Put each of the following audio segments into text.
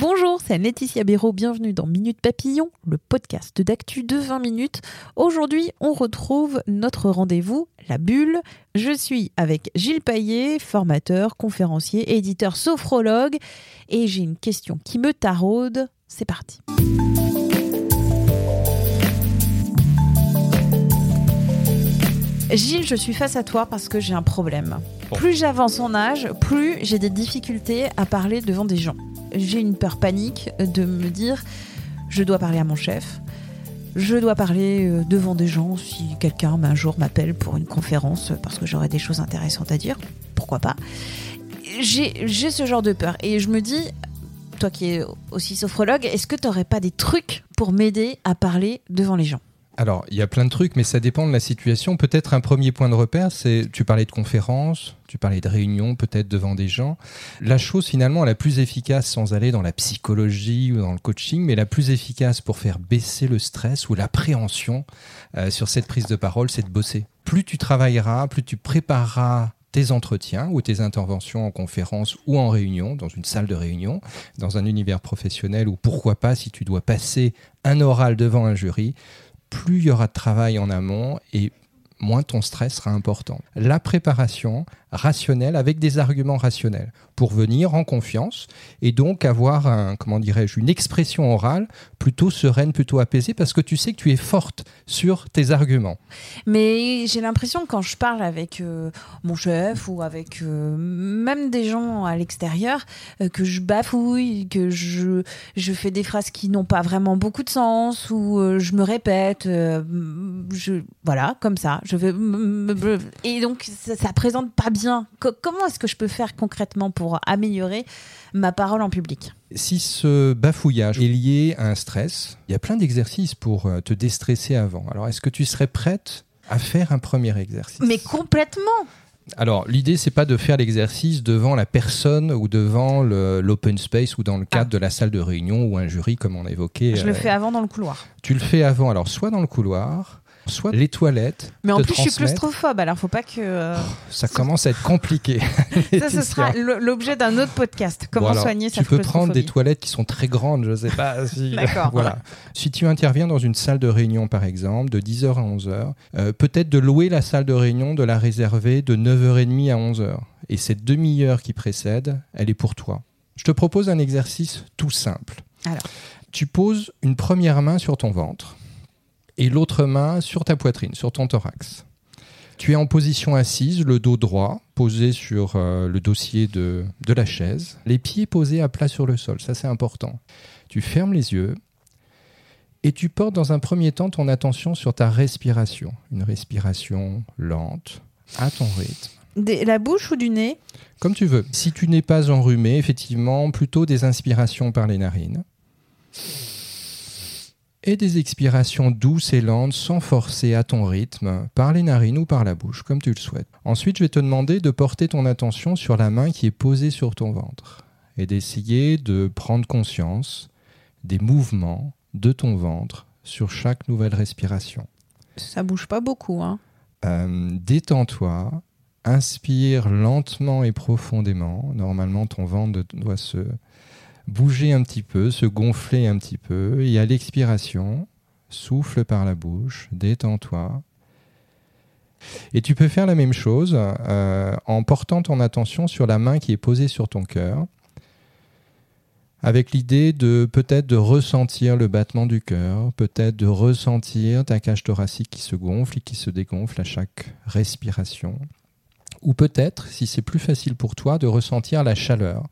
Bonjour, c'est Laetitia Béraud, bienvenue dans Minute Papillon, le podcast d'actu de 20 minutes. Aujourd'hui, on retrouve notre rendez-vous, la bulle. Je suis avec Gilles Paillet, formateur, conférencier, éditeur, sophrologue, et j'ai une question qui me taraude. C'est parti. Gilles, je suis face à toi parce que j'ai un problème. Plus j'avance en âge, plus j'ai des difficultés à parler devant des gens. J'ai une peur panique de me dire je dois parler à mon chef, je dois parler euh, devant des gens si quelqu'un un jour m'appelle pour une conférence parce que j'aurai des choses intéressantes à dire. Pourquoi pas J'ai j'ai ce genre de peur et je me dis, toi qui es aussi sophrologue, est-ce que tu n'aurais pas des trucs pour m'aider à parler devant les gens? Alors, il y a plein de trucs, mais ça dépend de la situation. Peut-être un premier point de repère, c'est tu parlais de conférences, tu parlais de réunions, peut-être devant des gens. La chose finalement la plus efficace, sans aller dans la psychologie ou dans le coaching, mais la plus efficace pour faire baisser le stress ou l'appréhension euh, sur cette prise de parole, c'est de bosser. Plus tu travailleras, plus tu prépareras tes entretiens ou tes interventions en conférence ou en réunion, dans une salle de réunion, dans un univers professionnel ou pourquoi pas si tu dois passer un oral devant un jury, plus il y aura de travail en amont et moins ton stress sera important. La préparation rationnelle avec des arguments rationnels pour venir en confiance et donc avoir un, comment dirais-je, une expression orale plutôt sereine, plutôt apaisée parce que tu sais que tu es forte sur tes arguments. Mais j'ai l'impression quand je parle avec euh, mon chef ou avec euh, même des gens à l'extérieur euh, que je bafouille, que je, je fais des phrases qui n'ont pas vraiment beaucoup de sens ou je me répète, je, voilà, comme ça. Je vais et donc ça, ça présente pas bien. Co- comment est-ce que je peux faire concrètement pour améliorer ma parole en public? Si ce bafouillage est lié à un stress, il y a plein d'exercices pour euh, te déstresser avant. Alors, est-ce que tu serais prête à faire un premier exercice? Mais complètement. Alors, l'idée, c'est pas de faire l'exercice devant la personne ou devant l'open space ou dans le cadre de la salle de réunion ou un jury, comme on évoquait. Ah. Je le euh, fais avant dans le couloir. Tu le fais avant, alors soit dans le couloir, soit les toilettes. Mais en plus, je suis claustrophobe, alors faut pas que. euh, Ça commence à être compliqué. Ça, ce sera l'objet d'un autre podcast. Comment Bon, alors, soigner sa Tu peux prendre des toilettes qui sont très grandes, je sais pas. Si... D'accord. voilà. Si tu interviens dans une salle de réunion, par exemple, de 10h à 11h, euh, peut-être de louer la salle de réunion, de la réserver de 9h30 à 11h. Et cette demi-heure qui précède, elle est pour toi. Je te propose un exercice tout simple. Alors. Tu poses une première main sur ton ventre et l'autre main sur ta poitrine, sur ton thorax. Tu es en position assise, le dos droit, posé sur euh, le dossier de, de la chaise, les pieds posés à plat sur le sol, ça c'est important. Tu fermes les yeux et tu portes dans un premier temps ton attention sur ta respiration, une respiration lente, à ton rythme. Des- la bouche ou du nez? Comme tu veux. Si tu n'es pas enrhumé, effectivement, plutôt des inspirations par les narines. Et des expirations douces et lentes sans forcer à ton rythme, par les narines ou par la bouche, comme tu le souhaites. Ensuite, je vais te demander de porter ton attention sur la main qui est posée sur ton ventre et d'essayer de prendre conscience des mouvements de ton ventre sur chaque nouvelle respiration. Ça bouge pas beaucoup. Hein. Euh, Détends-toi, inspire lentement et profondément. Normalement, ton ventre doit se bouger un petit peu, se gonfler un petit peu. Et à l'expiration, souffle par la bouche, détends-toi. Et tu peux faire la même chose euh, en portant ton attention sur la main qui est posée sur ton cœur, avec l'idée de peut-être de ressentir le battement du cœur, peut-être de ressentir ta cage thoracique qui se gonfle et qui se dégonfle à chaque respiration, ou peut-être, si c'est plus facile pour toi, de ressentir la chaleur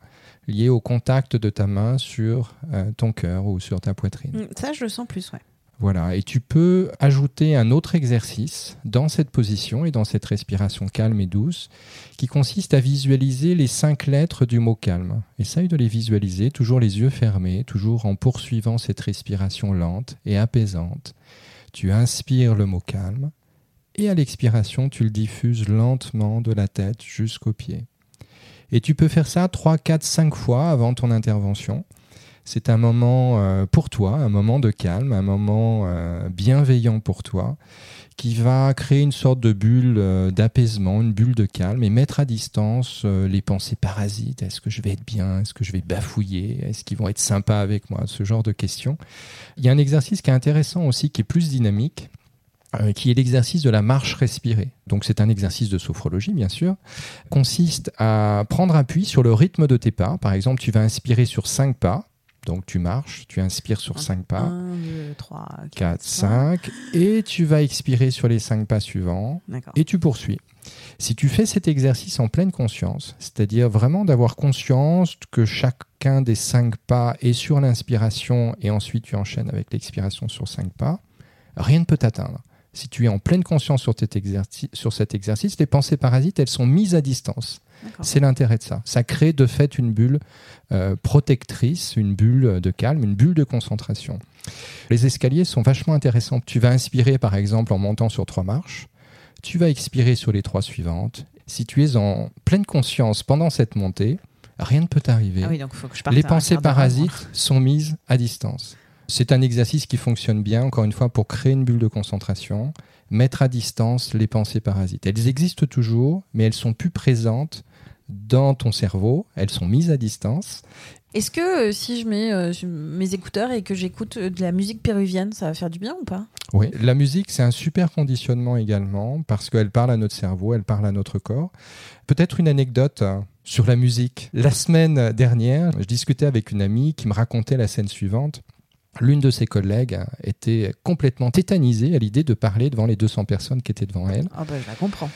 lié au contact de ta main sur euh, ton cœur ou sur ta poitrine. Mm, Ça, je le sens plus, ouais. Voilà, et tu peux ajouter un autre exercice dans cette position et dans cette respiration calme et douce qui consiste à visualiser les cinq lettres du mot calme. Essaye de les visualiser, toujours les yeux fermés, toujours en poursuivant cette respiration lente et apaisante. Tu inspires le mot calme et à l'expiration, tu le diffuses lentement de la tête jusqu'aux pieds. Et tu peux faire ça 3, 4, 5 fois avant ton intervention. C'est un moment euh, pour toi, un moment de calme, un moment euh, bienveillant pour toi, qui va créer une sorte de bulle euh, d'apaisement, une bulle de calme, et mettre à distance les pensées parasites. Est-ce que je vais être bien? Est-ce que je vais bafouiller? Est-ce qu'ils vont être sympas avec moi? Ce genre de questions. Il y a un exercice qui est intéressant aussi, qui est plus dynamique, qui est l'exercice de la marche respirée. Donc c'est un exercice de sophrologie, bien sûr, consiste à prendre appui sur le rythme de tes pas. Par exemple, tu vas inspirer sur 5 pas, donc tu marches, tu inspires sur 5 pas. 1, 2, 3, 4, 5. Et tu vas expirer sur les 5 pas suivants. Et tu poursuis. Si tu fais cet exercice en pleine conscience, c'est-à-dire vraiment d'avoir conscience que chacun des 5 pas est sur l'inspiration et ensuite tu enchaînes avec l'expiration sur 5 pas, rien ne peut t'atteindre. Si tu es en pleine conscience sur, cet exercice, sur cet exercice, les pensées parasites, elles sont mises à distance. C'est l'intérêt de ça. Ça crée de fait une bulle euh, protectrice, une bulle de calme, une bulle de concentration. Les escaliers sont vachement intéressants. Tu vas inspirer par exemple en montant sur trois marches. Tu vas expirer sur les trois suivantes. Si tu es en pleine conscience pendant cette montée, rien ne peut t'arriver. Ah oui, les pensées parasites sont mises à distance. C'est un exercice qui fonctionne bien, encore une fois, pour créer une bulle de concentration, mettre à distance les pensées parasites. Elles existent toujours, mais elles sont plus présentes dans ton cerveau, elles sont mises à distance. Est-ce que euh, si je mets euh, mes écouteurs et que j'écoute euh, de la musique péruvienne, ça va faire du bien ou pas? Oui, la musique, c'est un super conditionnement également, parce qu'elle parle à notre cerveau, elle parle à notre corps. Peut-être une anecdote euh, sur la musique. La semaine dernière, je discutais avec une amie qui me racontait la scène suivante. L'une de ses collègues était complètement tétanisée à l'idée de parler devant les 200 personnes qui étaient devant elle. Ah bah je la comprends.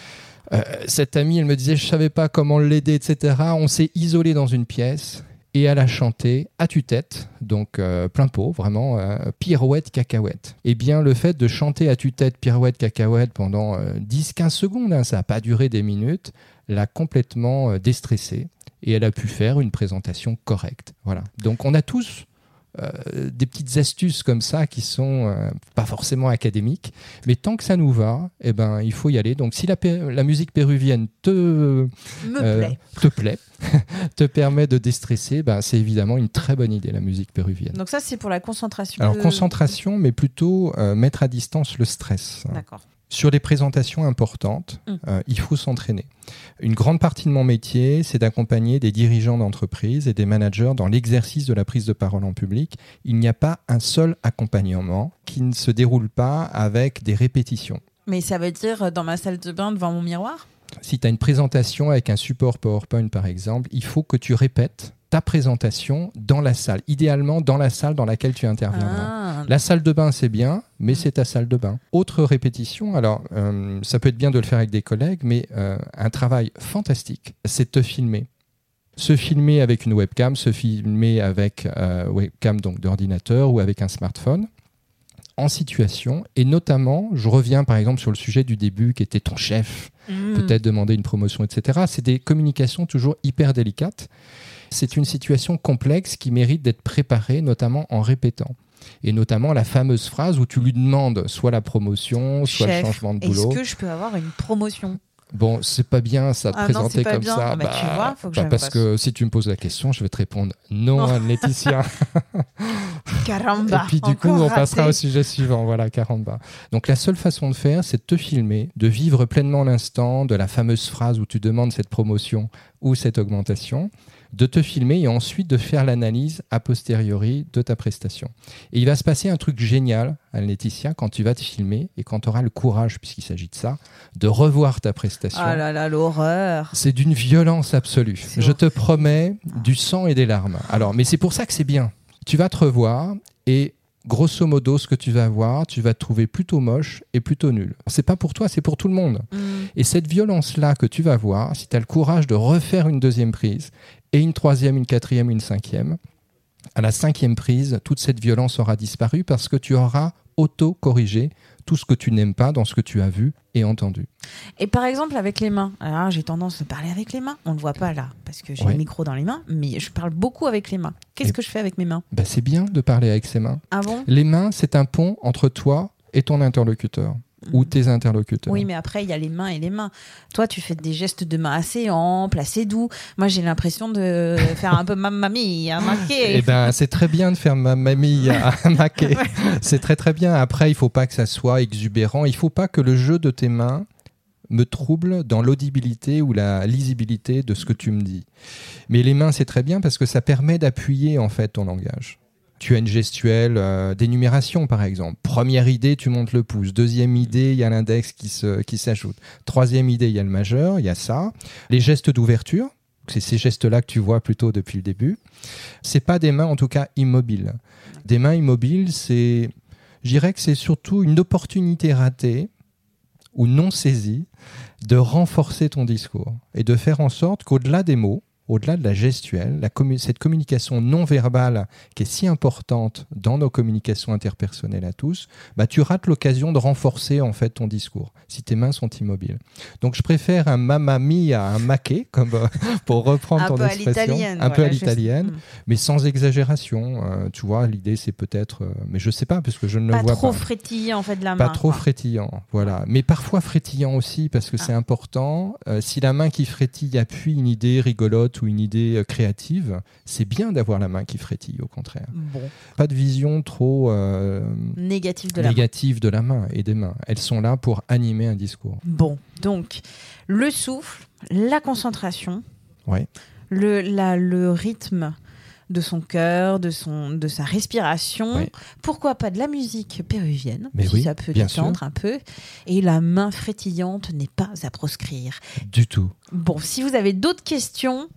Euh, cette amie, elle me disait, je savais pas comment l'aider, etc. On s'est isolé dans une pièce et elle a chanté à tue-tête, donc euh, plein pot, vraiment euh, pirouette cacahuète. Eh bien, le fait de chanter à tue-tête pirouette cacahuète pendant 10-15 secondes, hein, ça n'a pas duré des minutes, l'a complètement déstressée et elle a pu faire une présentation correcte. Voilà. Donc, on a tous euh, des petites astuces comme ça qui sont euh, pas forcément académiques, mais tant que ça nous va, eh ben, il faut y aller. Donc si la, musique péruvienne te, euh, plaît. te plaît, te permet de déstresser, ben, c'est évidemment une très bonne idée la musique péruvienne. Donc ça c'est pour la concentration. Alors de- concentration, mais plutôt euh, mettre à distance le stress. D'accord. Sur les présentations importantes, Mm. euh, il faut s'entraîner. Une grande partie de mon métier, c'est d'accompagner des dirigeants d'entreprise et des managers dans l'exercice de la prise de parole en public. Il n'y a pas un seul accompagnement qui ne se déroule pas avec des répétitions. Mais ça veut dire euh, dans ma salle de bain devant mon miroir? Si tu as une présentation avec un support PowerPoint par exemple, il faut que tu répètes ta présentation dans la salle, idéalement dans la salle dans laquelle tu interviendras. Ah, La salle de bain, c'est bien, mais c'est ta salle de bain. Autre répétition, alors euh, ça peut être bien de le faire avec des collègues, mais euh, un travail fantastique, c'est de te filmer. Se filmer avec une webcam, se filmer avec euh, webcam donc d'ordinateur ou avec un smartphone en situation et notamment, je reviens par exemple sur le sujet du début qui était ton chef, hmm. peut-être demander une promotion, etc. C'est des communications toujours hyper délicates. C'est une situation complexe qui mérite d'être préparée, notamment en répétant. Et notamment la fameuse phrase où tu lui demandes soit la promotion, soit Chef, le changement de boulot. Est-ce que je peux avoir une promotion? Bon, c'est pas bien ça de Ah présenter pas comme bien. ça. Ah bah, tu vois, faut que parce que si tu me poses la question, je vais te répondre non, Oh. Anne-Laetitia. Caramba Et puis du coup, on passera raté. au sujet suivant. Voilà, caramba. Donc la seule façon de faire, c'est de te filmer, de vivre pleinement l'instant de la fameuse phrase où tu demandes cette promotion ou cette augmentation, de te filmer et ensuite de faire l'analyse a posteriori de ta prestation. Et il va se passer un truc génial, Anne-Laetitia, quand tu vas te filmer et quand tu auras le courage, puisqu'il s'agit de ça, de revoir ta prestation. Ah là là, l'horreur C'est d'une violence absolue. Je te promets du sang et des larmes. Alors, mais c'est pour ça que c'est bien. Tu vas te revoir et grosso modo, ce que tu vas voir, tu vas te trouver plutôt moche et plutôt nul. C'est pas pour toi, c'est pour tout le monde. Mm. Et cette violence-là que tu vas voir, si tu as le courage de refaire une deuxième prise, et une troisième, une quatrième, une cinquième, à la cinquième prise, toute cette violence aura disparu parce que tu auras auto-corrigé tout ce que tu n'aimes pas dans ce que tu as vu et entendu. Et par exemple, avec les mains. Alors, j'ai tendance à parler avec les mains. On ne le voit pas là, parce que j'ai Ouais. le micro dans les mains, mais je parle beaucoup avec les mains. Qu'est-ce Et- que je fais avec mes mains? Ben, c'est bien de parler avec ses mains. Ah bon? Les mains, c'est un pont entre toi et ton interlocuteur ou tes interlocuteurs. Oui, mais après, il y a les mains et les mains. Toi, tu fais des gestes de main assez amples, assez doux. Moi, j'ai l'impression de faire un peu mamma mia, marqué. Eh ben, c'est très bien de faire ma mamie à maquer. C'est très très bien. Après, il faut pas que ça soit exubérant. Il faut pas que le jeu de tes mains me trouble dans l'audibilité ou la lisibilité de ce que tu me dis. Mais les mains, c'est très bien parce que ça permet d'appuyer en fait ton langage. Tu as une gestuelle euh, d'énumération, par exemple. Première idée, tu montes le pouce. Deuxième idée, il y a l'index qui se- qui s'ajoute. Troisième idée, il y a le majeur, il y a ça. Les gestes d'ouverture, c'est ces gestes-là que tu vois plutôt depuis le début. C'est pas des mains, en tout cas, immobiles. Des mains immobiles, c'est, dirais que c'est surtout une opportunité ratée ou non saisie de renforcer ton discours et de faire en sorte qu'au-delà des mots, au-delà de la gestuelle, la cette communication non verbale qui est si importante dans nos communications interpersonnelles à tous, bah, tu rates l'occasion de renforcer en fait ton discours si tes mains sont immobiles. Donc je préfère un mamma mia à un maquet, comme euh, pour reprendre ton expression, un peu à l'italienne, Mm. mais sans exagération. euh, tu vois, l'idée c'est peut-être, euh, mais je sais pas parce que je ne Pas le vois trop pas. frétillant, en fait, de la main. Pas trop quoi. frétillant, voilà. Mais parfois frétillant aussi, parce que Ah. c'est important. Si la main qui frétille appuie une idée rigolote ou une idée euh, créative, c'est bien d'avoir la main qui frétille, au contraire. Bon, Pas de vision trop euh, de la négative de la main et des mains. Elles sont là pour animer un discours. Bon, donc, le souffle, la concentration, Ouais. le, la- le rythme de son cœur, de, son, de sa respiration. Pourquoi pas de la musique péruvienne, Mais si oui, ça peut détendre un peu. Et la main frétillante n'est pas à proscrire. Du tout. Bon, si vous avez d'autres questions,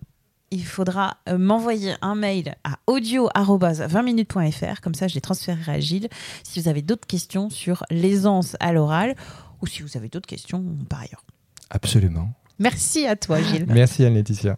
il faudra euh, m'envoyer un mail à audio-20minutes.fr. Comme ça, je les transférerai à Gilles. Si vous avez d'autres questions sur l'aisance à l'oral ou si vous avez d'autres questions par ailleurs. Absolument. Merci à toi, Gilles. Merci Anne-Laetitia.